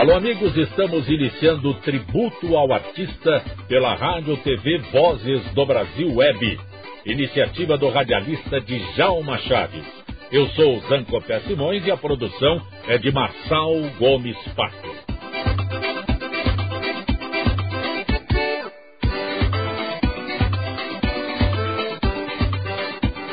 Alô, amigos, estamos iniciando o tributo ao artista pela Rádio TV Vozes do Brasil Web, iniciativa do radialista Djalma Chaves. Eu sou Zancopé Simões e a produção é de Marçal Gomes Pato.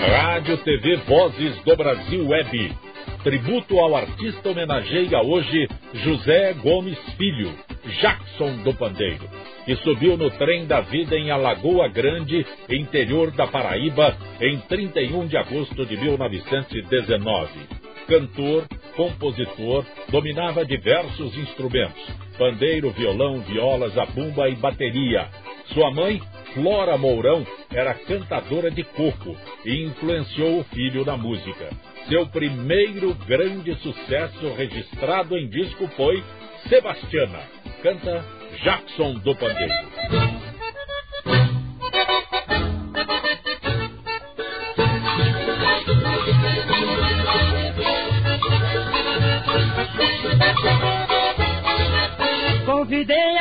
Rádio TV Vozes do Brasil Web Tributo ao artista homenageia hoje José Gomes Filho, Jackson do Pandeiro, que subiu no trem da vida em Alagoa Grande, interior da Paraíba, em 31 de agosto de 1919. Cantor, compositor, dominava diversos instrumentos: pandeiro, violão, viola, zabumba e bateria. Sua mãe, Flora Mourão, era cantadora de coco e influenciou o filho na música. Seu primeiro grande sucesso registrado em disco foi Sebastiana. Canta Jackson do Pandeiro.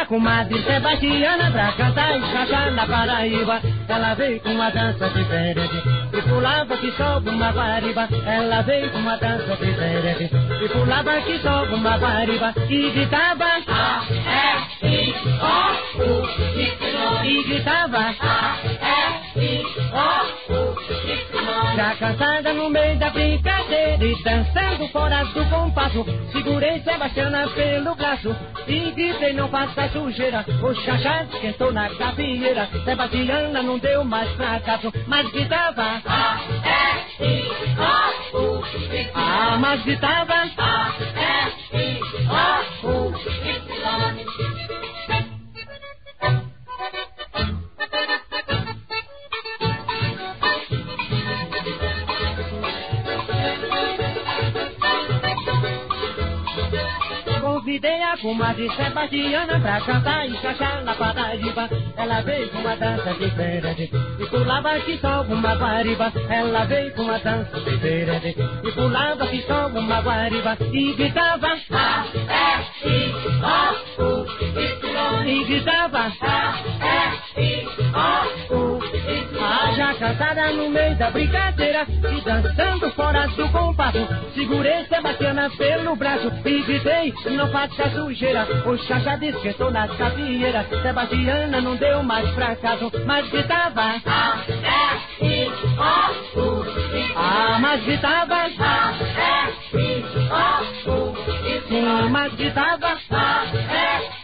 Comadre Sebastiana pra cantar e cantar na Paraíba. Ela veio com uma dança diferente e pulava que só uma guariba. Ela veio com uma dança diferente e pulava que só uma guariba e gritava A, E, I, O, e gritava A, E, I, O. Já cansada no meio da brincadeira e dançando fora do compasso, segurei Sebastiana pelo braço e gritei não faça sujeira. O chachá esquentou na gavieira, Sebastiana não deu mais fracasso, mas gritava a, E, I, O, U. Ah, mas gritava A, E, I, O, U. Convidei a comadre Sebastiana pra cantar e chachar na Paraíba. Ela veio com uma dança diferente e pulava que só uma guariba. Ela veio com uma dança diferente e pulava que só uma guariba. E gritava A, E, I, O. E gritava A, E, I, O. Ah, cantada no meio da brincadeira e dançando fora do compasso. Segurei Sebastiana pelo braço e gritei, não faça sujeira. O chacha esquentou nas cavieiras. Sebastiana não deu mais fracasso, mas gritava A, E, I, O, U. Ah, mas gritava A, E, I, O, U, Y. Mas gritava A,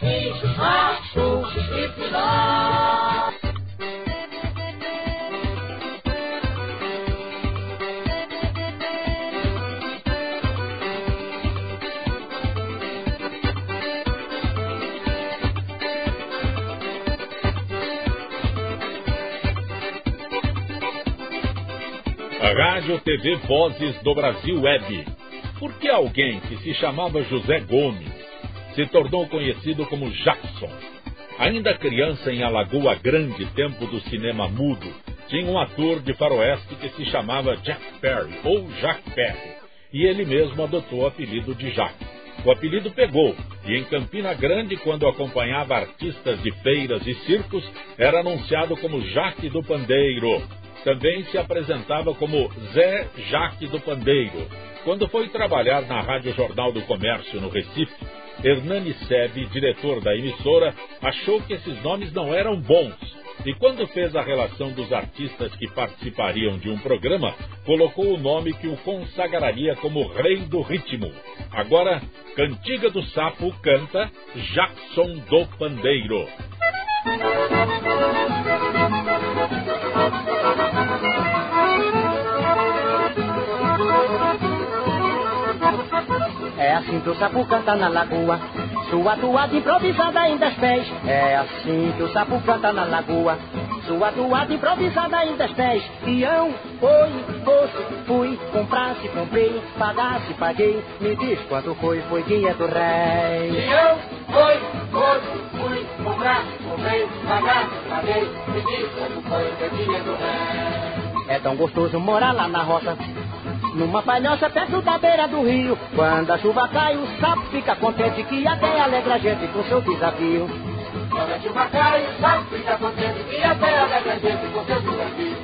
E, I, O, U. Rádio TV Vozes do Brasil Web. Por que alguém que se chamava José Gomes se tornou conhecido como Jackson? Ainda criança em Alagoa Grande, tempo do cinema mudo, tinha um ator de faroeste que se chamava Jack Perry, ou Jack Perry, e ele mesmo adotou o apelido de Jack. O apelido pegou, e em Campina Grande, quando acompanhava artistas de feiras e circos, era anunciado como Jaque do Pandeiro. Também se apresentava como Zé Jaque do Pandeiro. Quando foi trabalhar na Rádio Jornal do Comércio no Recife, Hernani Sebe, diretor da emissora, achou que esses nomes não eram bons. E quando fez a relação dos artistas que participariam de um programa, colocou o nome que o consagraria como Rei do Ritmo. Agora, Cantiga do Sapo canta Jackson do Pandeiro. É assim que o sapo canta na lagoa. Sua toada improvisada em dez pés. É assim que o sapo canta na lagoa. Sua toada improvisada em dez pés. Ião, foi, fosse, fui, comprasse, comprei, pagasse, paguei. Me diz quanto foi, foi guia do rei. Ião, foi, fosse, fui, comprasse, comprei, pagasse, paguei. Me diz quanto foi, foi guia do rei. É tão gostoso morar lá na roça. Numa palhoça perto da beira do rio. Quando a chuva cai, o sapo fica contente que até alegra a gente com seu desafio. Quando a chuva cai, o sapo fica contente que até alegra a gente com seu desafio.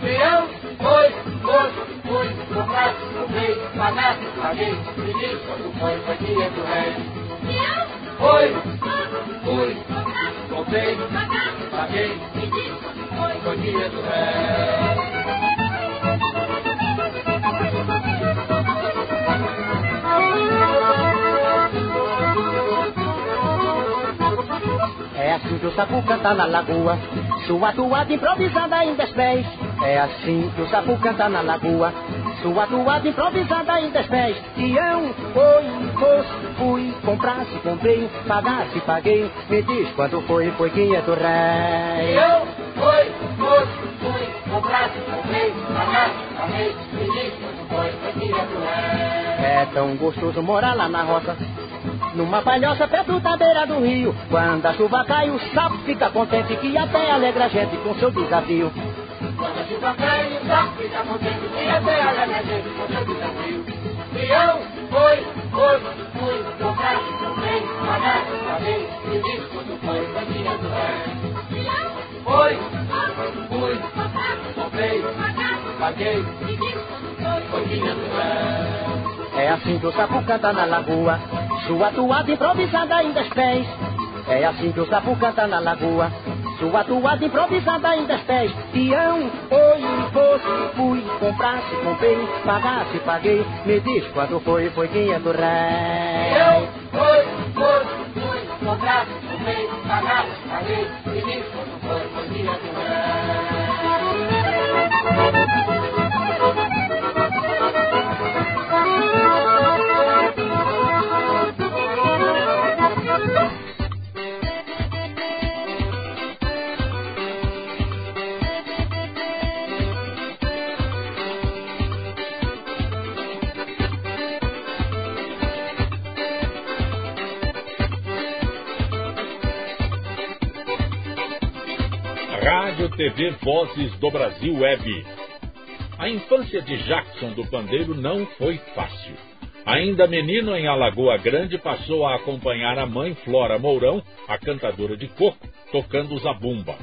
Peão, foi, moço, fui, comprar, comprei, pagar, paguei, pedi, quando foi, foi dia do rei. Foi, fui, comprei, paguei, pedi, quando foi, foi dia do rei. É assim que o sapo canta na lagoa, sua toada improvisada em dez pés. É assim que o sapo canta na lagoa, sua toada improvisada em dez pés. Tião, foi, fosse, fui, comprasse, comprei, pagasse, paguei. Me diz quando foi, foi quem é do rei. Eu, foi, moço, fui, comprar, comprei, pagar, paguei, pedi, quando foi, foi dia do rei. É tão gostoso morar lá na roça, numa palhoça perto da beira do rio. Quando a chuva cai, o sapo fica contente que até alegra a gente com seu desafio. Quando a chuva cai, o sapo fica contente que até alegra a gente com seu desafio. Peão, foi, foi, fui, comprar, comprei, pagar, paguei, pedi, quando foi, foi dia do rei. Foi, fui, comprei, paguei, pedi, quando foi, foi dia do rei. É assim que o sapo canta na lagoa, sua toada improvisada dez pés. É assim que o sapo canta na lagoa, sua toada improvisada dez pés. Tião, oi, fosse, fui, comprasse, comprei, pagasse, paguei. Me diz quando foi, foi quem é do rei. Eu, foi, foi, fui, comprar, comprei, pagar, paguei, pedi, quando Rádio TV Vozes do Brasil Web. A infância de Jackson do Pandeiro não foi fácil. Ainda menino em Alagoa Grande, passou a acompanhar a mãe Flora Mourão, a cantadora de coco, tocando zabumba.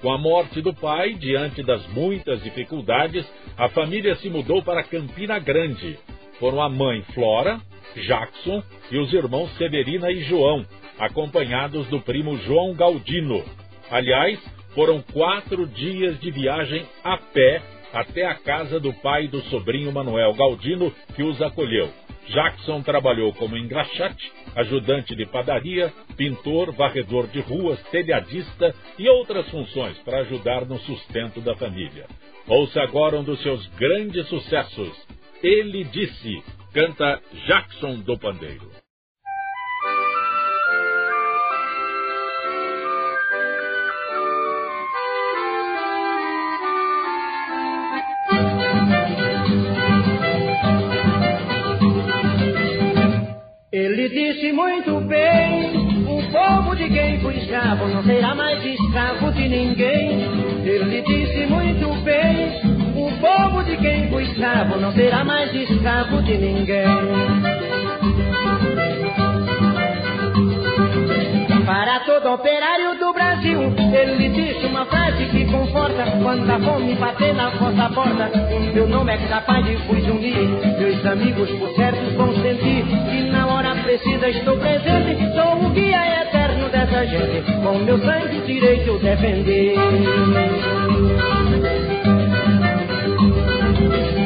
Com a morte do pai, diante das muitas dificuldades, a família se mudou para Campina Grande. Foram a mãe Flora, Jackson e os irmãos Severina e João, acompanhados do primo João Galdino. Aliás, foram quatro dias de viagem a pé até a casa do pai do sobrinho Manuel Galdino, que os acolheu. Jackson trabalhou como engraxate, ajudante de padaria, pintor, varredor de ruas, telhadista e outras funções para ajudar no sustento da família. Ouça agora um dos seus grandes sucessos. Ele disse, canta Jackson do Pandeiro. Escravo de ninguém. Ele disse muito bem: o povo de quem foi escravo não será mais escravo de ninguém. Para todo operário do Brasil, ele disse uma frase que conforta quando a fome bater na vossa porta. Meu nome é capaz de unir, meus amigos por certo vão sentir que na hora precisa estou presente. Sou o guia eterno gente, com meu sangue direito eu defender.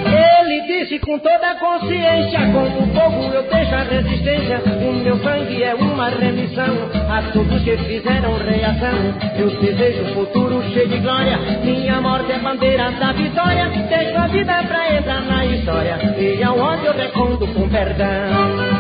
Ele disse com toda a consciência, como povo eu deixo a resistência. O meu sangue é uma remissão a todos que fizeram reação. Eu desejo um futuro cheio de glória. Minha morte é bandeira da vitória. Deixo a vida pra entrar na história. E aonde eu respondo com perdão.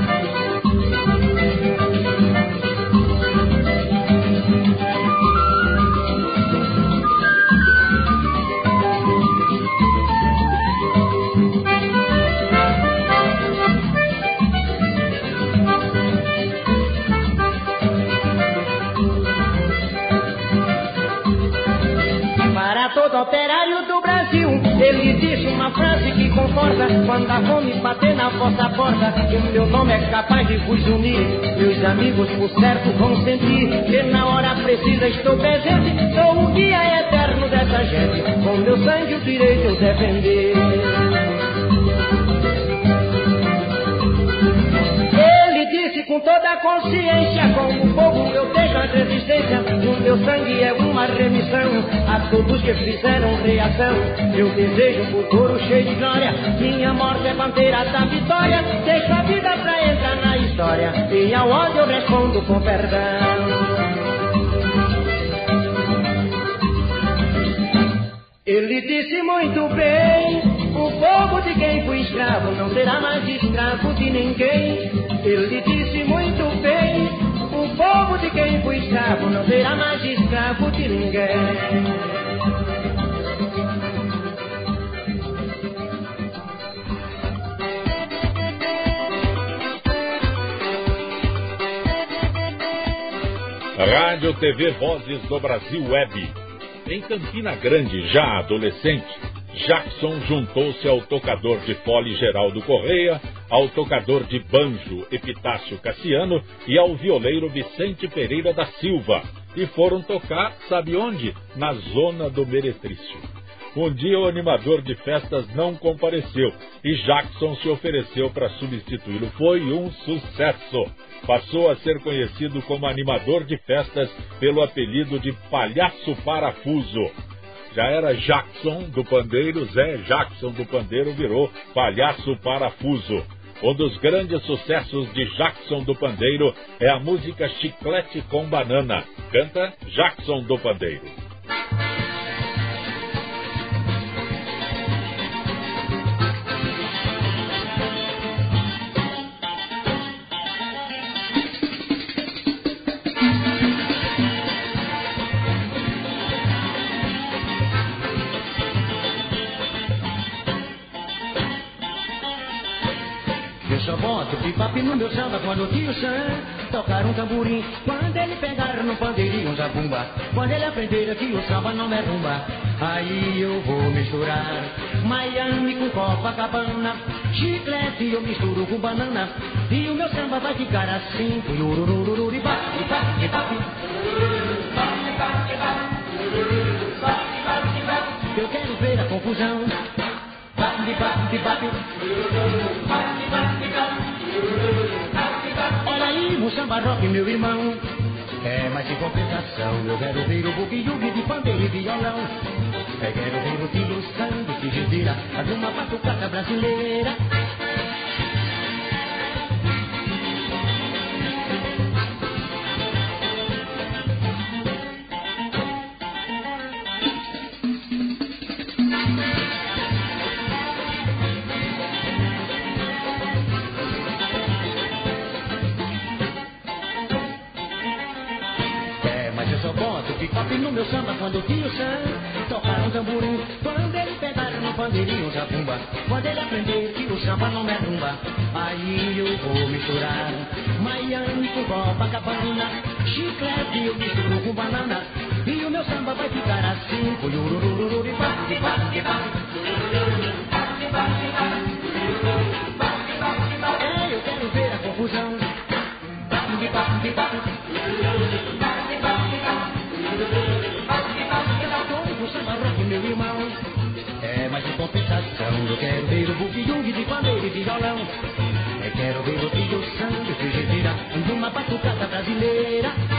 Operário do Brasil. Ele disse uma frase que conforta quando a fome bater na vossa porta. Que o meu nome é capaz de vos unir. Meus amigos, por certo, vão sentir que na hora precisa estou presente. Sou o guia eterno dessa gente. Com meu sangue o direito eu defender. Toda a consciência, como o povo eu deixo a resistência. O meu sangue é uma remissão a todos que fizeram reação. Eu desejo um futuro cheio de glória. Minha morte é bandeira da vitória. Deixo a vida pra entrar na história. E ao ódio eu respondo com perdão. Ele disse muito bem: o povo de quem fui escravo não será mais escravo de ninguém. Escravo não será mais escravo de ninguém. Rádio TV Vozes do Brasil Web em Campina Grande, já adolescente, Jackson juntou-se ao tocador de fole Geraldo Correia, ao tocador de banjo Epitácio Cassiano e ao violeiro Vicente Pereira da Silva, e foram tocar, sabe onde? Na zona do Meretrício. Um dia o animador de festas não compareceu e Jackson se ofereceu para substituí-lo. Foi um sucesso passou a ser conhecido como animador de festas pelo apelido de Palhaço Parafuso. Já era Jackson do Pandeiro, Zé Jackson do Pandeiro virou Palhaço Parafuso. Um dos grandes sucessos de Jackson do Pandeiro é a música Chiclete com Banana. Canta Jackson do Pandeiro. Bebop no meu samba quando o tio Sam tocar um tamborim. Quando ele pegar no pandeirinho um zabumba. Quando ele aprender que o samba não é rumba. Aí eu vou misturar Miami com Copacabana. Chiclete eu misturo com banana. E o meu samba vai ficar assim. Eu quero ver a confusão. Olha aí o samba rock, meu irmão. É, mas em compensação eu quero ver o bugue-yugue de pandeiro e violão. Eu quero ver o tiro sangue que revira a de uma batucada brasileira. No meu samba quando o tio Sam tocar um tamborim. Quando ele pegar no pandeirinho zabumba. Quando ele aprender que o samba não é rumba. Aí eu vou misturar Miami com Copacabana. Chiclete eu misturo com banana. E o meu samba vai ficar assim. É, eu quero ver a confusão. Compensação, eu quero ver o bugue de pandeiro e violão. Eu quero ver o tio sangue, frigideira, numa batucada brasileira.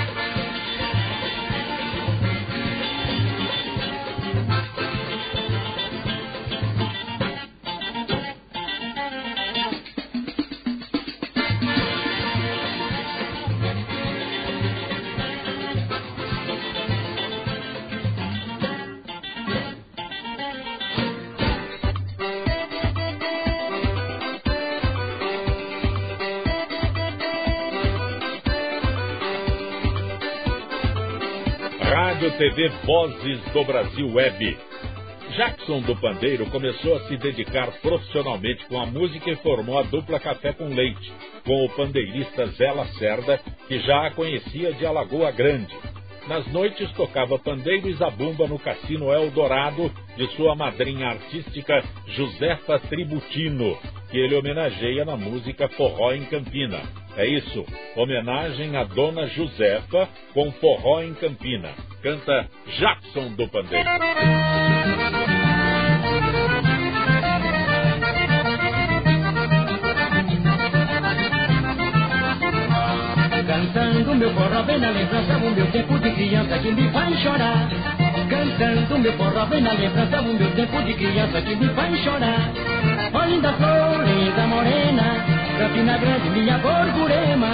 TV Vozes do Brasil Web. Jackson do Pandeiro começou a se dedicar profissionalmente com a música e formou a dupla Café com Leite, com o pandeirista Zé Lacerda, que já a conhecia de Alagoa Grande. Nas noites tocava pandeiro e zabumba no Cassino Eldorado de sua madrinha artística Josefa Tributino, que ele homenageia na música Forró em Campina. É isso, homenagem à dona Josefa com Forró em Campina. Canta Jackson do Pandeiro. Cantando meu forró vem na lembrança o meu tempo de criança que me faz chorar. Cantando meu forró vem na lembrança o meu tempo de criança que me faz chorar. Ó linda flor, linda morena, Campina Grande, minha borburema.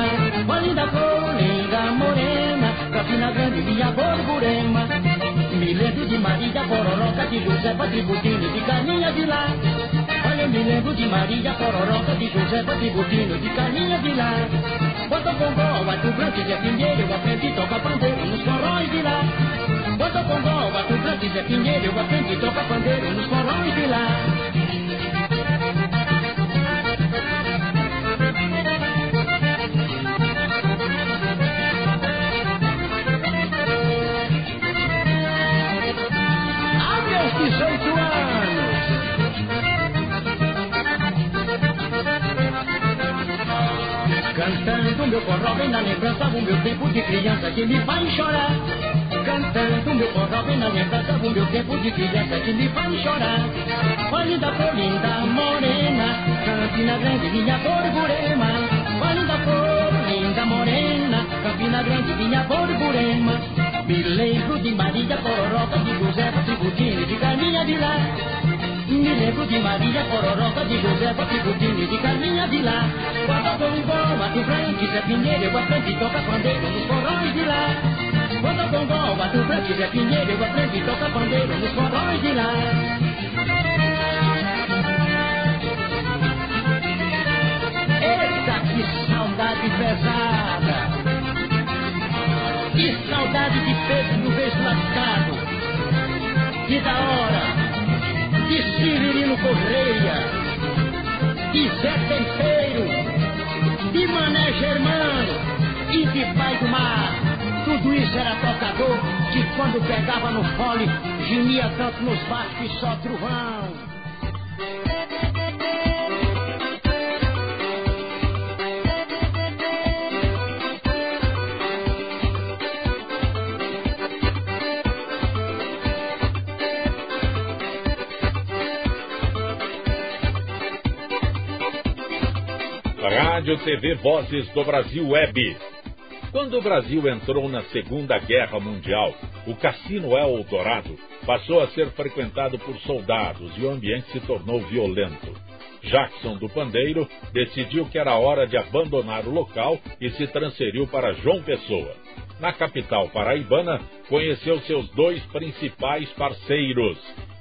Ó linda flor, linda morena, Campina Grande, minha borburema. Me lembro de Maria Pororoca, de José Patributino, de Caminha de lá. Olha, eu me lembro de Maria Pororoca, de José Patributino, de Caminha de lá. Bota bombom, bate o branco, Zé Pinheiro, eu aprendi a tocar pandeiro nos coróis de lá. Bota bombom, bate o branco, Zé Pinheiro, eu aprendi a tocar pandeiro nos coróis de lá. Cantando meu forró vem na lembrança o meu tempo de criança que me faz chorar. Cantando meu forró vem na lembrança o meu tempo de criança que me faz chorar. Ó linda flor, linda morena, Campina Grande, minha borburema. Ó linda flor, linda morena, Campina Grande, minha borburema. Me lembro de Maria Pororoca, de José Tributini, de Carminha de lá. Me lembro de Maria Pororoca, de José Tributini, de Carminha de lá. Quando eu igual, Mato Branco, Zé Pinheiro, eu aprendi a tocar pandeiro nos coróis de lá. Quando eu igual, Mato Branco, Zé Pinheiro, eu aprendi a tocar pandeiro nos coróis de lá. Saudade pesada! Que saudade de Pedro no beijo lascado! Que da hora! De Severino Correia! De Zé Tempeiro! De Mané Germano! E de Pai do Mar! Tudo isso era tocador que quando pegava no fole gemia tanto nos baixos que só trovão. Rádio TV Vozes do Brasil Web. Quando o Brasil entrou na Segunda Guerra Mundial, o Cassino Eldorado passou a ser frequentado por soldados e o ambiente se tornou violento. Jackson do Pandeiro decidiu que era hora de abandonar o local e se transferiu para João Pessoa. Na capital paraibana, conheceu seus dois principais parceiros,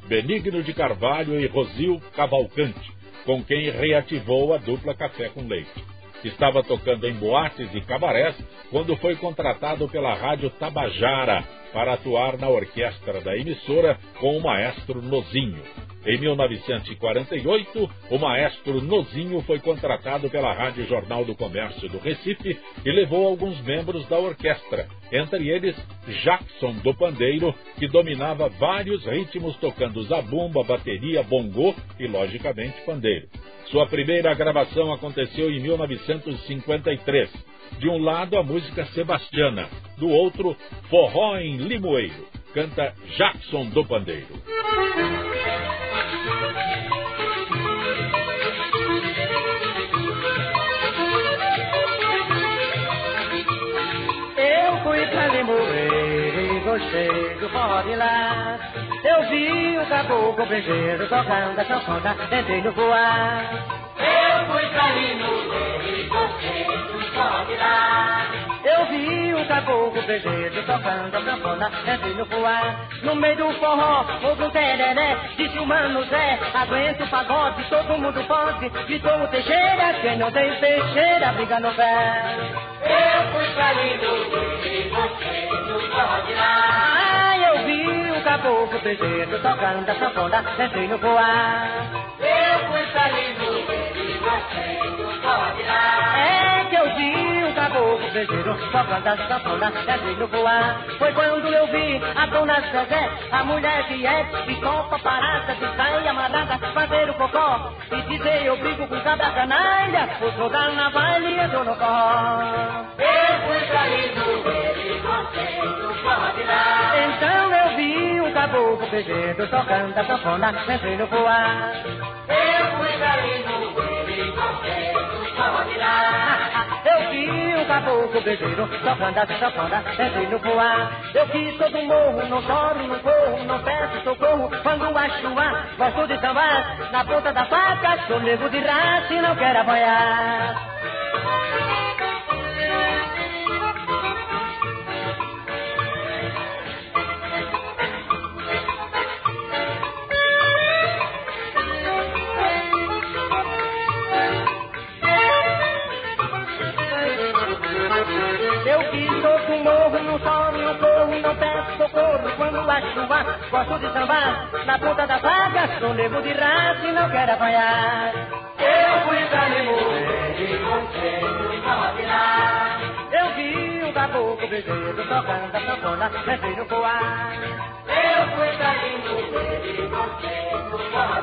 Benigno de Carvalho e Rosil Cavalcante, com quem reativou a dupla Café com Leite. Estava tocando em boates e cabarés quando foi contratado pela Rádio Tabajara para atuar na orquestra da emissora com o maestro Nozinho. Em 1948, o maestro Nozinho foi contratado pela Rádio Jornal do Comércio do Recife e levou alguns membros da orquestra, entre eles Jackson do Pandeiro, que dominava vários ritmos tocando zabumba, bateria, bongô e, logicamente, pandeiro. Sua primeira gravação aconteceu em 1953. De um lado, a música Sebastiana, do outro, Forró em Limoeiro. Canta Jackson do Pandeiro. Eu fui pra Limoeiro e gostei do forró de lá. Eu vi o caboclo brejeiro tocando a sanfona, entrei no voar. Eu fui pra Limoeiro e gostei do forró de lá. Eu vi o caboclo brejeiro tocando a sanfona, entrei no voar. No meio do forró, houve um tereré, disse o mano Zé, aguenta o pagode, todo mundo pode. Gritou o Teixeira, quem não tem Teixeira, briga no pé. Eu fui pra Limoeiro e gostei do forró de lá. Ai, eu vi o caboclo brejeiro tocando a sanfona, entrei no voar. Eu fui pra Limoeiro e gostei do forró de lá. É que eu vi o caboclo bejeiro, tocando a sanfona, é no voar. Foi quando eu vi a dona Zezé, a mulher que é, de copa parada, de saia amarrada, fazer o cocó, e dizer eu brigo com cabra canalha, vou jogar na baile e eu no forró. Eu fui traído, caboclo bejeiro, tocando a sanfona, é no voar. Eu fui traído, ele de lá. Eu vi um caboclo bejeiro, tocando a sanfona, é no voar. Eu quis todo morro, não choro, não corro, não peço socorro, quando a chuva, gosto de sambar, na ponta da faca, sou nego de raça e não quero apanhar. Morro, não choro, não corro, não peço socorro quando a chuva, gosto de sambar, na ponta da vaga, sou nego de raça e não quero apanhar. Eu fui pra gostei do forró de lá. Eu vi um caboclo bejeiro tocando a sanfona, descei no voar. Eu fui pra Limoeiro, ele gostei do forró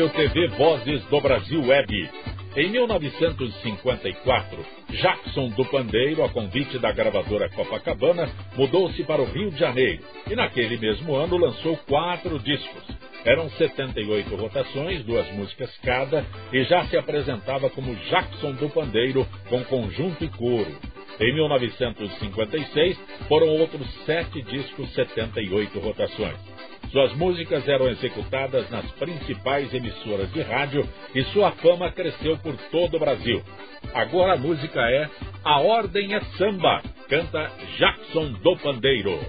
Rádio TV Vozes do Brasil Web. Em 1954, Jackson do Pandeiro, a convite da gravadora Copacabana, mudou-se para o Rio de Janeiro e naquele mesmo ano lançou quatro discos. Eram 78 rotações, duas músicas cada, e já se apresentava como Jackson do Pandeiro, com conjunto e coro. Em 1956, foram outros sete discos, 78 rotações. Suas músicas eram executadas nas principais emissoras de rádio e sua fama cresceu por todo o Brasil. Agora a música é A Ordem é Samba, canta Jackson do Pandeiro.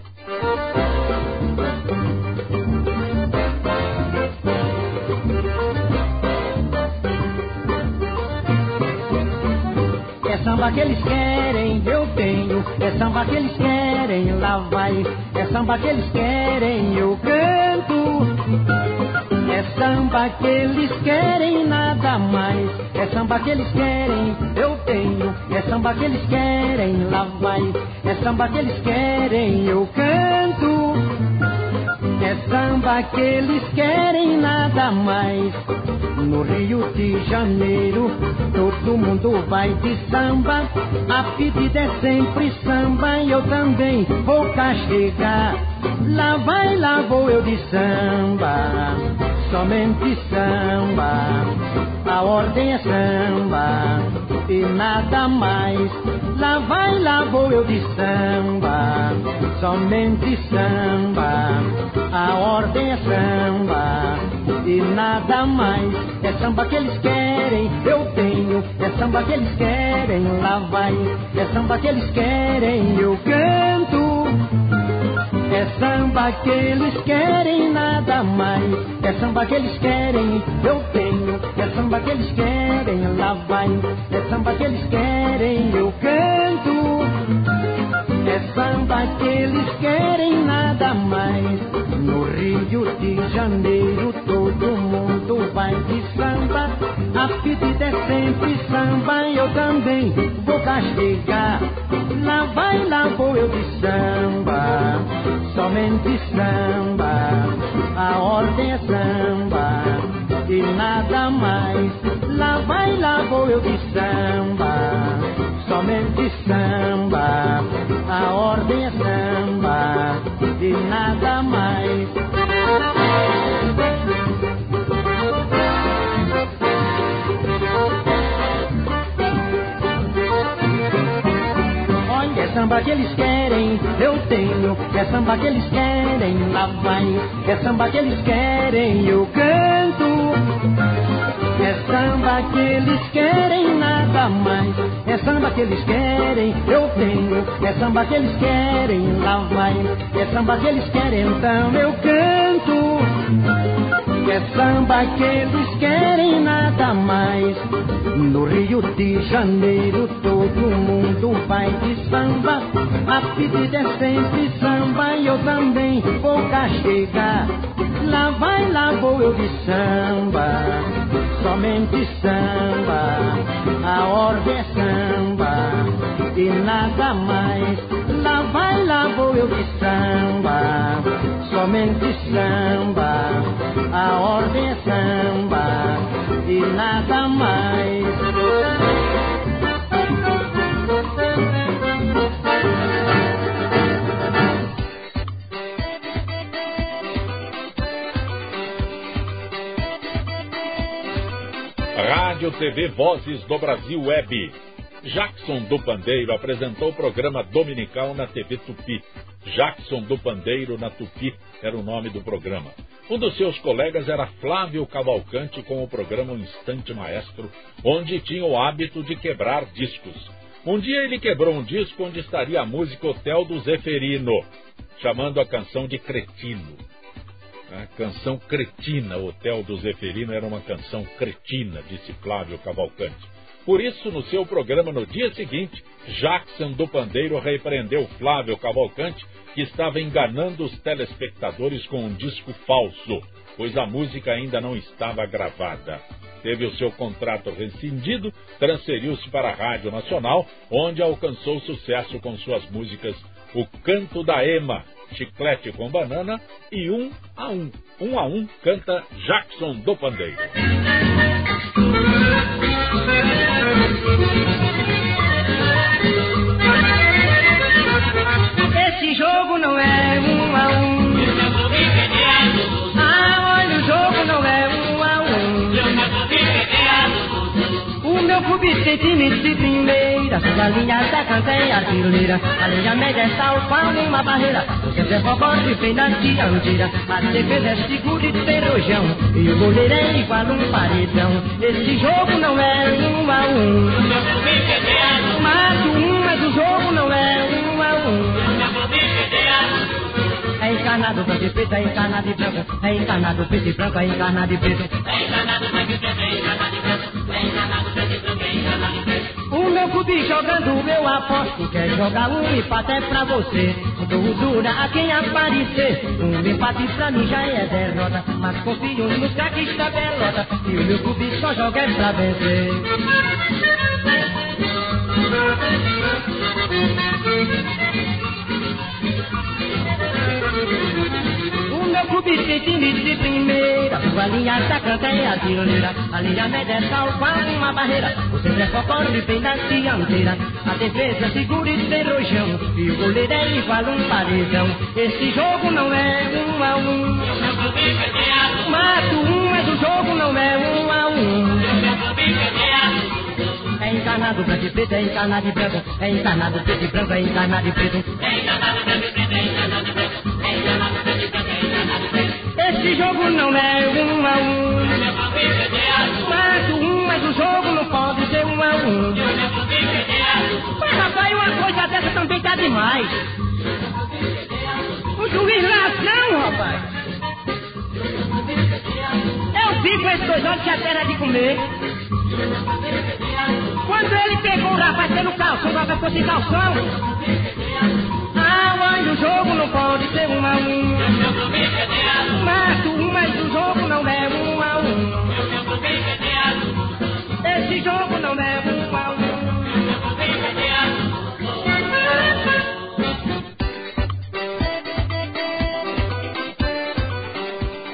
Samba que eles querem, eu tenho. É samba que eles querem, lá vai. É samba que eles querem, eu canto. É samba que eles querem, nada mais. É samba que eles querem, eu tenho. É samba que eles querem, lá vai. É samba que eles querem, eu canto. É samba que eles querem, nada mais. No Rio de Janeiro, todo mundo vai de samba. A pedida é sempre samba e eu também vou castigar. Lá vai, lá vou eu de samba, somente samba. A ordem é samba e nada mais. Lá vai, lá vou eu de samba, somente samba. A ordem é samba e nada mais. É samba que eles querem, eu tenho. É samba que eles querem, lá vai. É samba que eles querem, eu canto. É samba que eles querem, nada mais. É samba que eles querem, eu tenho. É samba que eles querem, lá vai. É samba que eles querem, eu canto. É samba que eles querem, nada mais. No Rio de Janeiro, todo mundo vai de samba. A pedida é sempre samba, eu também vou castigar. Lá vai, lá vou eu de samba, somente samba. A ordem é samba e nada mais. Lá vai, lá vou eu de samba, somente samba. A ordem é samba e nada mais. Samba que eles querem, eu tenho. É samba que eles querem, lá vai. É samba que eles querem, eu canto. É samba que eles querem, nada mais. É samba que eles querem, eu tenho. É samba que eles querem, lá vai. É samba que eles querem, então eu canto. É samba que eles querem, nada mais. No Rio de Janeiro todo mundo vai de samba. A pedida é sempre samba e eu também vou cá chegar. Lá vai, lá vou eu de samba, somente samba. A ordem é samba e nada mais. Lá vai, lá vou eu de samba, somente samba. A ordem é samba e nada mais. Rádio TV Vozes do Brasil Web. Jackson do Pandeiro apresentou o programa dominical na TV Tupi. Jackson do Pandeiro na Tupi era o nome do programa. Um dos seus colegas era Flávio Cavalcante com o programa Instante Maestro, onde tinha o hábito de quebrar discos. Um dia ele quebrou um disco onde estaria a música Hotel do Zeferino, chamando a canção de Cretino. A canção cretina, Hotel do Zeferino, era uma canção cretina, disse Flávio Cavalcante. Por isso, no seu programa no dia seguinte, Jackson do Pandeiro repreendeu Flávio Cavalcante, que estava enganando os telespectadores com um disco falso, pois a música ainda não estava gravada. Teve o seu contrato rescindido, transferiu-se para a Rádio Nacional, onde alcançou sucesso com suas músicas O Canto da Ema, Chiclete com Banana e Um a Um. Um a Um canta Jackson do Pandeiro. Meu clube de primeira. Sua linha da canteia artilheira. A linha média é tal qual uma barreira. Centro é forte, vem da dianteira. A defesa é segura e tem rojão. E o goleiro é igual um paredão. Esse jogo não é um a um. Mas um, mas o jogo não é um a um. É encarnado branco e preto, é encarnado e branco, é encarnado preto e branco, é encarnado e preto. O meu clube jogando, eu aposto. Quer jogar um empate é pra você. Dou dura a quem aparecer. Um empate pra mim já é derrota. Mas confio nos craques da pelota. E o meu clube só joga é pra vencer. O meu clube tem time de primeira. Sua linha atacante é a tironeira. A linha média é qual uma barreira. Centro é cocoro e vem da dianteira. A defesa segura e tem rojão. E o goleiro é igual um paredão. Esse jogo não é um a um. Mato um, mas o jogo não é um a um. É encarnado branco e preto, é encarnado e branco, é encarnado preto e branco, é encarnado e preto. Esse jogo não é um a um. Mato um, mas o jogo não pode um. Mas rapaz, uma coisa dessa também tá demais. O juiz ladrão, rapaz. Eu vi com esses dois homens que a terra é de comer. Quando ele pegou o rapaz pelo calção, o rapaz ficou sem calção. Ah, mas o jogo não pode ser um a um. Mato um, mas o jogo não é um. Jogo não é um a.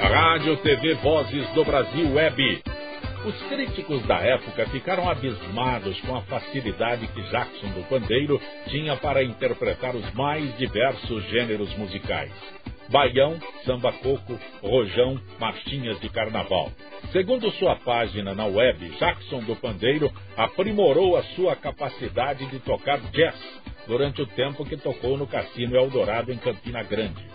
Rádio TV Vozes do Brasil Web. Os críticos da época ficaram abismados com a facilidade que Jackson do Pandeiro tinha para interpretar os mais diversos gêneros musicais. Baião, samba coco, rojão, marchinhas de carnaval. Segundo sua página na web, Jackson do Pandeiro aprimorou a sua capacidade de tocar jazz durante o tempo que tocou no Cassino Eldorado em Campina Grande.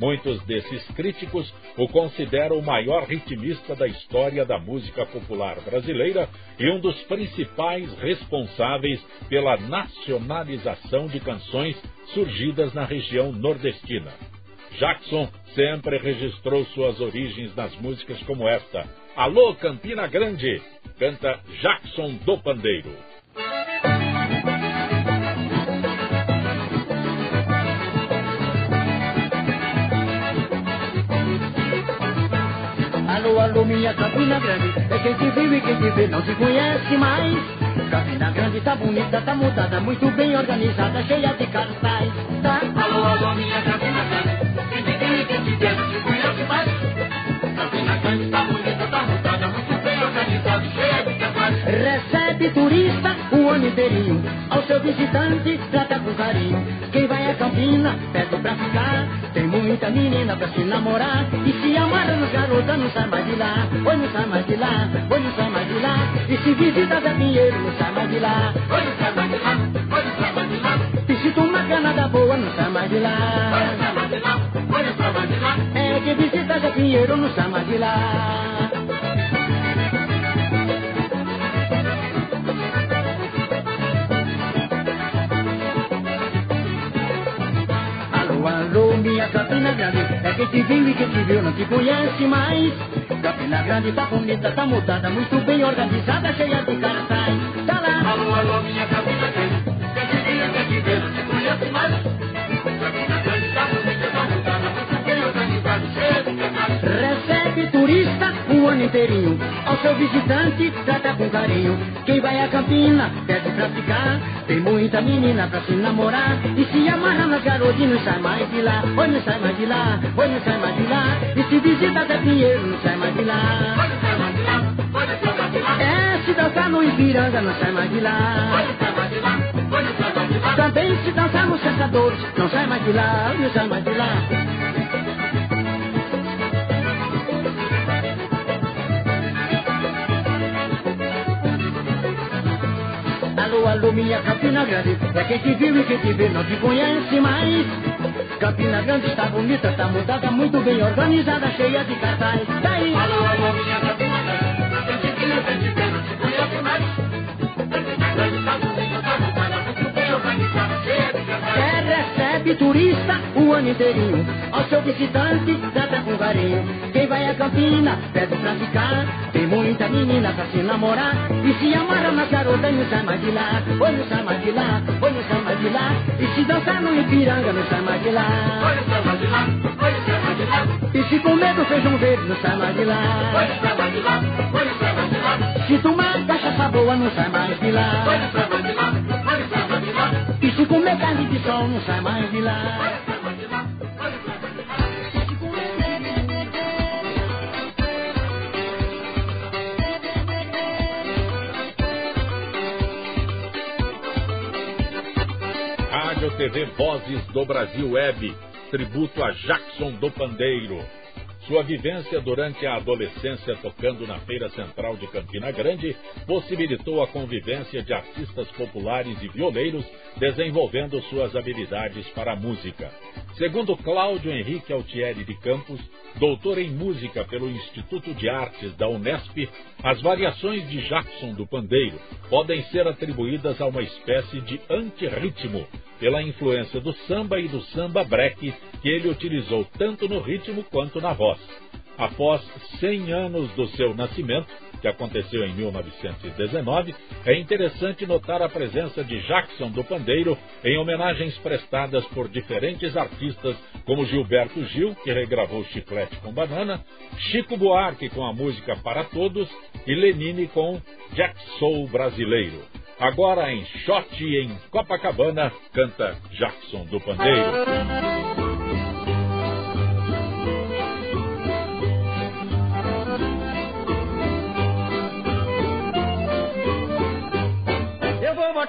Muitos desses críticos o consideram o maior ritmista da história da música popular brasileira e um dos principais responsáveis pela nacionalização de canções surgidas na região nordestina. Jackson sempre registrou suas origens nas músicas como esta. Alô Campina Grande, canta Jackson do Pandeiro. Alô, alô, minha Campina Grande, é quem te viu e quem te vê não se conhece mais. Campina Grande tá bonita, tá mudada, muito bem organizada, cheia de cartaz. Tá? Alô, alô, minha Campina Grande, não mais. De. Recebe turista o ano inteirinho, ao seu visitante trata com carinho. Quem vai a Campina pede pra ficar, tem muita menina pra se namorar. E se amarra nos garotas, não sai mais de lá. Oi, não sai mais de lá, oi, não sai mais de lá. E se visita Zé Pinheiro, não sai mais de lá. Olha o samba de lá, olha o samba de lá, E se toma canada boa, não sai mais de olha o lá. samba de lá, que visita Zé Pinheiro, não mais de lá. Alô, alô, minha Campina Grande, é quem te viu e quem te viu não te conhece mais. Campina Grande tá bonita, tá mudada, muito bem organizada, cheia de cartaz. Tá lá. Alô, alô, minha Campina Grande, quem te viu, quem te vê, não te conhece mais. Recebe turista o ano inteirinho. Ao seu visitante, trata com carinho. Quem vai a Campina, pede pra ficar. Tem muita menina pra se namorar. E se amarra nas garotas não sai mais de lá. Oi, não sai mais de lá. Oi, não sai mais de lá. E se visita Zé Pinheiro, não sai mais de lá. Olha o samba de lá, olha o samba de lá, É, se dançar no Ipiranga, não sai mais de lá. olha o samba de lá, olha o samba de lá. Também se dançar nos caçadores, não sai mais de lá. Não sai mais de lá. Alô, alô, minha Campina Grande, é quem te viu e quem te vê não te conhece mais. Campina Grande está bonita, está mudada, muito bem organizada, cheia de cartaz. Daí, Alô, alô, minha Campina recebe turista o ano inteirinho. Ao seu visitante, trata com carinho. Quem vai a Campina, pede pra ficar. Tem muita menina pra se namorar. E se amarra nas garotas, não sai mais de lá. Oi, não mais de lá, oi, não sai mais de lá. E se dançar no Ipiranga, não sai mais de lá. Olha o samba de lá, olha o samba de lá, E se comer do feijão verde, não sai mais de olha lá. o samba de lá, olha o samba de lá, Se tomar cachaça boa, não sai mais de lá. o samba de lá, olha o samba de lá, olha o samba de lá. Rádio TV Vozes do Brasil Web, tributo a Jackson do Pandeiro. Sua vivência durante a adolescência tocando na Feira Central de Campina Grande possibilitou a convivência de artistas populares e violeiros, desenvolvendo suas habilidades para a música. Segundo Cláudio Henrique Altieri de Campos, doutor em música pelo Instituto de Artes da Unesp, as variações de Jackson do Pandeiro podem ser atribuídas a uma espécie de antirritmo, pela influência do samba e do samba break que ele utilizou tanto no ritmo quanto na voz. Após 100 anos do seu nascimento, que aconteceu em 1919, é interessante notar a presença de Jackson do Pandeiro em homenagens prestadas por diferentes artistas, como Gilberto Gil, que regravou Chiclete com Banana, Chico Buarque com a música Para Todos e Lenine com Jack Soul Brasileiro. Agora em Shot em Copacabana, canta Jackson do Pandeiro. Eu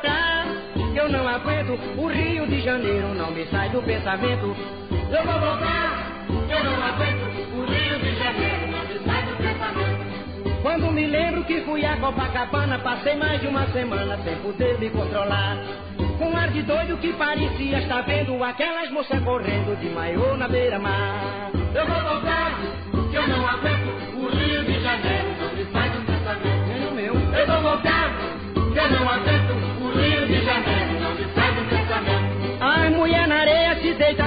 que eu não aguento. O Rio de Janeiro não me sai do pensamento. Eu vou voltar, eu não aguento o Rio de Janeiro, não me sai do pensamento. Quando me lembro que fui a Copacabana, passei mais de uma semana sem poder me controlar. Com ar de doido que parecia estar vendo aquelas moças correndo de maiô na beira-mar. Eu vou voltar, que eu não aguento o Rio de Janeiro, não me sai do pensamento. Eu vou voltar, que eu não aguento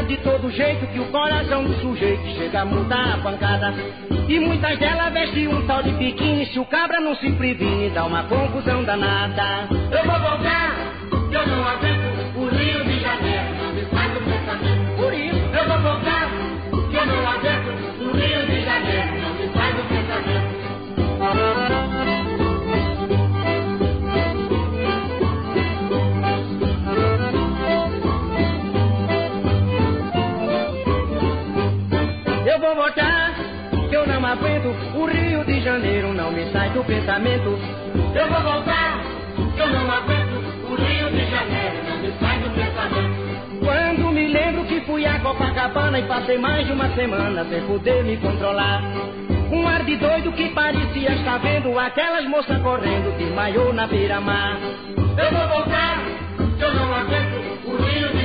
de todo jeito que o coração do sujeito chega a mudar a pancada. E muitas delas vestem um tal de biquíni, se o cabra não se previne, dá uma confusão danada. Eu vou voltar, que eu não aguento o Rio de Janeiro, não me sai do pensamento. Por isso, Eu vou voltar, que eu não aguento o Rio de Janeiro, não me sai do pensamento. Vou voltar, que eu não aguento, o Rio de Janeiro não me sai do pensamento. Eu vou voltar, que eu não aguento o Rio de Janeiro, não me sai do pensamento. Quando me lembro que fui a Copacabana e passei mais de uma semana sem poder me controlar. Um ar de doido que parecia estar vendo aquelas moças correndo de maiô na beira-mar. Eu vou voltar, que eu não aguento o Rio de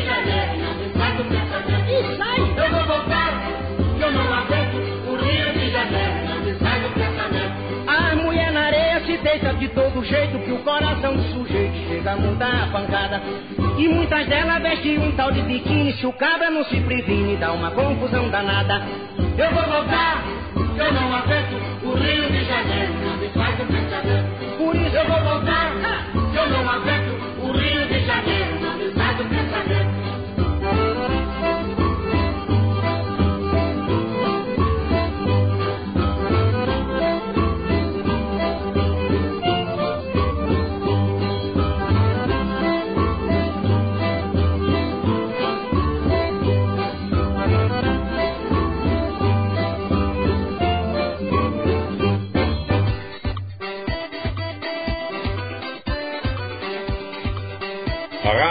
de todo jeito que o coração do sujeito chega a mudar a pancada. E muitas delas vestem um tal de biquíni, se o cabra não se previne, dá uma confusão danada. Eu vou voltar, eu não aguento o Rio de Janeiro, não me sai do pensamento. Por isso Eu vou voltar, eu não aguento o Rio de Janeiro,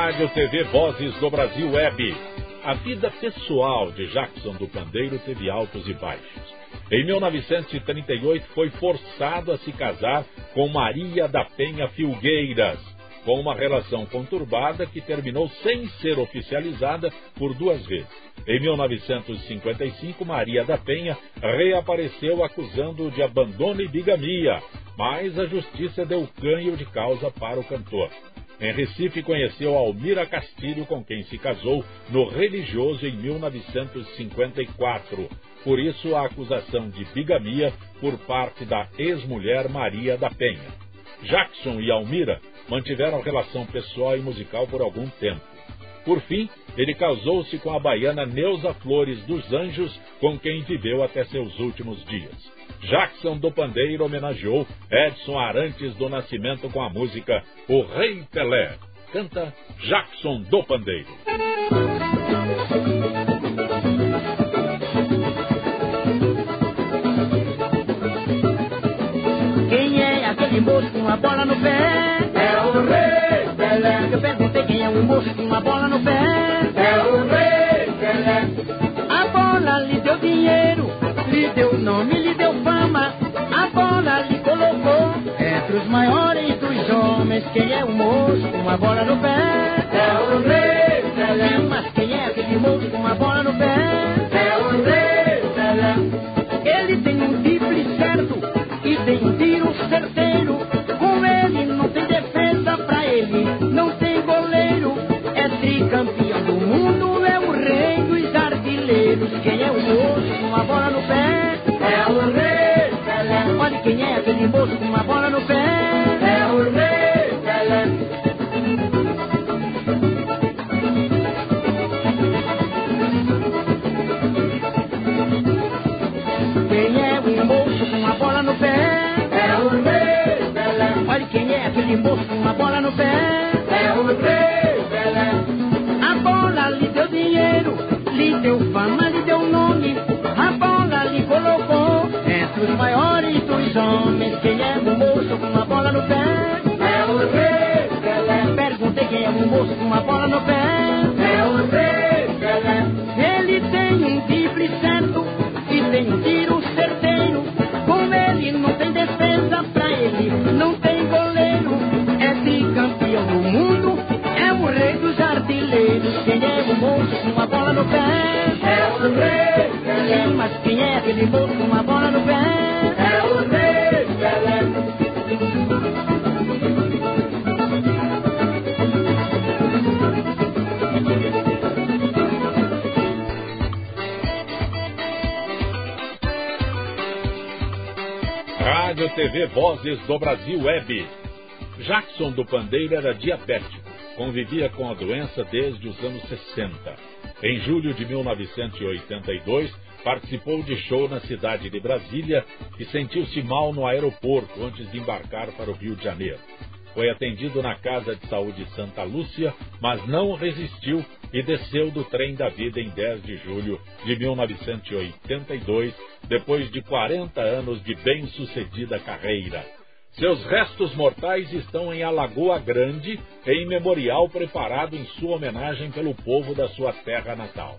Rádio TV Vozes do Brasil Web. A vida pessoal de Jackson do Pandeiro teve altos e baixos. Em 1938 foi forçado a se casar com Maria da Penha Filgueiras, com uma relação conturbada que terminou sem ser oficializada por duas vezes. Em 1955, Maria da Penha reapareceu acusando de abandono e bigamia, mas a justiça deu canho de causa para o cantor. Em Recife, conheceu Almira Castilho, com quem se casou no religioso em 1954. Por isso, a acusação de bigamia por parte da ex-mulher Maria da Penha. Jackson e Almira mantiveram relação pessoal e musical por algum tempo. Por fim, ele casou-se com a baiana Neuza Flores dos Anjos, com quem viveu até seus últimos dias. Jackson do Pandeiro homenageou Edson Arantes do Nascimento com a música O Rei Pelé. Canta Jackson do Pandeiro. Quem é aquele moço com a bola no pé? É o moço com a bola no pé. é o Rei Pelé, A bola lhe deu dinheiro, lhe deu nome, lhe deu fama. A bola lhe colocou entre os maiores dos homens. Quem é o moço com a bola no pé? é o Rei Pelé, Mas quem é aquele moço com a bola no pé? TV Vozes do Brasil Web. Jackson do Pandeiro era diabético. Convivia com a doença desde os anos 60. Em julho de 1982, participou de show na cidade de Brasília e sentiu-se mal no aeroporto antes de embarcar para o Rio de Janeiro. Foi atendido na Casa de Saúde Santa Lúcia, mas não resistiu e desceu do trem da vida em 10 de julho de 1982, depois de 40 anos de bem-sucedida carreira. Seus restos mortais estão em Alagoa Grande, em memorial preparado em sua homenagem pelo povo da sua terra natal.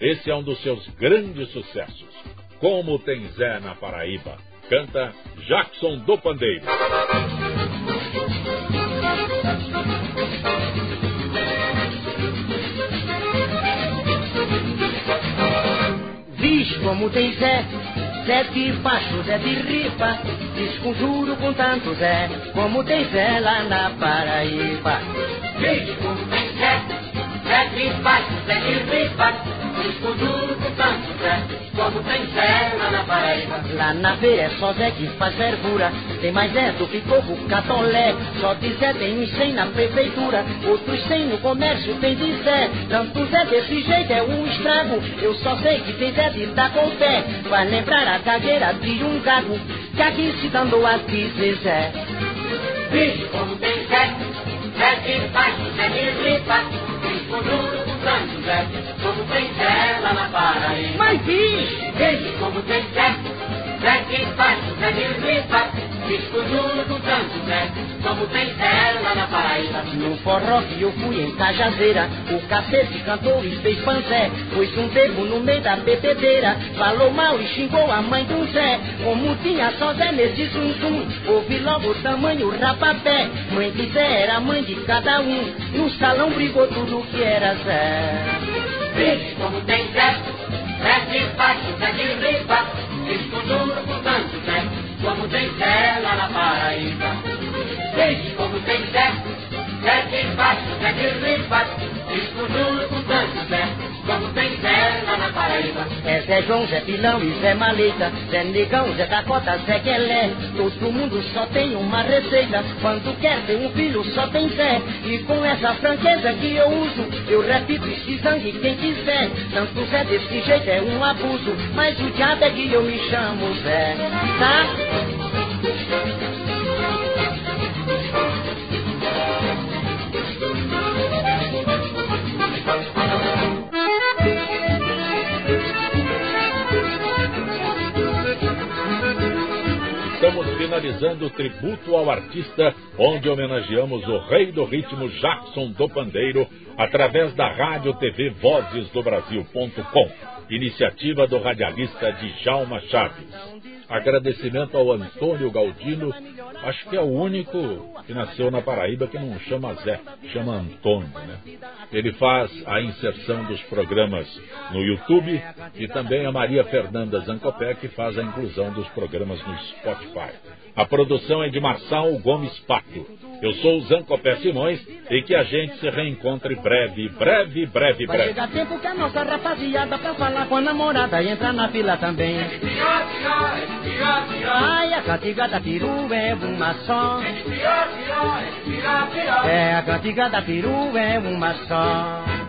Esse é um dos seus grandes sucessos. Como tem Zé na Paraíba? Canta Jackson do Pandeiro. Vixe, como tem Zé, Zé de baixo, Zé de ripa, desconjuro com tanto Zé, como tem Zé lá na Paraíba. Vixe, como tem Zé, Zé baixo, Zé de ripa, esconduro com tanto Zé, como tem Zé lá na Paraíba. Lá na feira é só Zé que faz fervura, tem mais Zé do que coco catolé, só de Zé tem uns cem na prefeitura, outros cem no comércio tem de Zé, tanto Zé desse jeito é um estrago, eu só sei que tem Zé de dar com pé, vai lembrar a gagueira de um gago, que aqui se andou a dizer Zé. Vixe, como tem Zé, Zé baixo, Zé de esconduro com tanto Zé, como tem lá na Paraíba. Mas vixe! Veja como tem Zé, De baixo, Zé de ripa, esconduro com tanto Zé, como tem lá na Paraíba. No forró que eu fui em Cajazeira, o cacete cantou e fez panzé. Pôs um dedo no meio da bebedeira, falou mal e xingou a mãe do Zé. Como tinha só Zé nesse zum zum, ouvi logo o tamanho rapapé. Mãe de Zé era mãe de cada um, no salão brigou tudo que era Zé. Veja como tem Zé, Zé de baixo, Zé de ripa, esconduro com tanto Zé, como tem Zé na Paraíba. Veja como tem Zé, Zé de baixo, Zé de ripa, esconduro com tanto Zé, como tem Zé lá na Paraíba. É Zé João, Zé Pilão e Zé Maleta, Zé Negão, Zé Dakota, Zé Quelé. Todo mundo só tem uma receita, quando quer ter um filho só tem Zé. E com essa franqueza que eu uso, eu repito esse sangue quem quiser. Tanto Zé desse jeito é um abuso, mas o diabo é que eu me chamo Zé, tá? Finalizando o tributo ao artista, onde homenageamos o rei do ritmo Jackson do Pandeiro, através da Rádio TV Vozes do Brasil.com, iniciativa do radialista Djalma Chaves. Agradecimento ao Antônio Galdino, acho que é o único que nasceu na Paraíba que não chama Zé, chama Antônio, né? Ele faz a inserção dos programas no YouTube e também a Maria Fernanda Zancopé, que faz a inclusão dos programas no Spotify. A produção é de Marçal Gomes Pato. Eu sou o Zancopé Simões e que a gente se reencontre breve, breve, breve, Vai breve. chegar tempo que a nossa rapaziada pra falar com a namorada e entrar na fila também. Ai, a cantiga da peru é uma só. É, a cantiga da peru é uma só.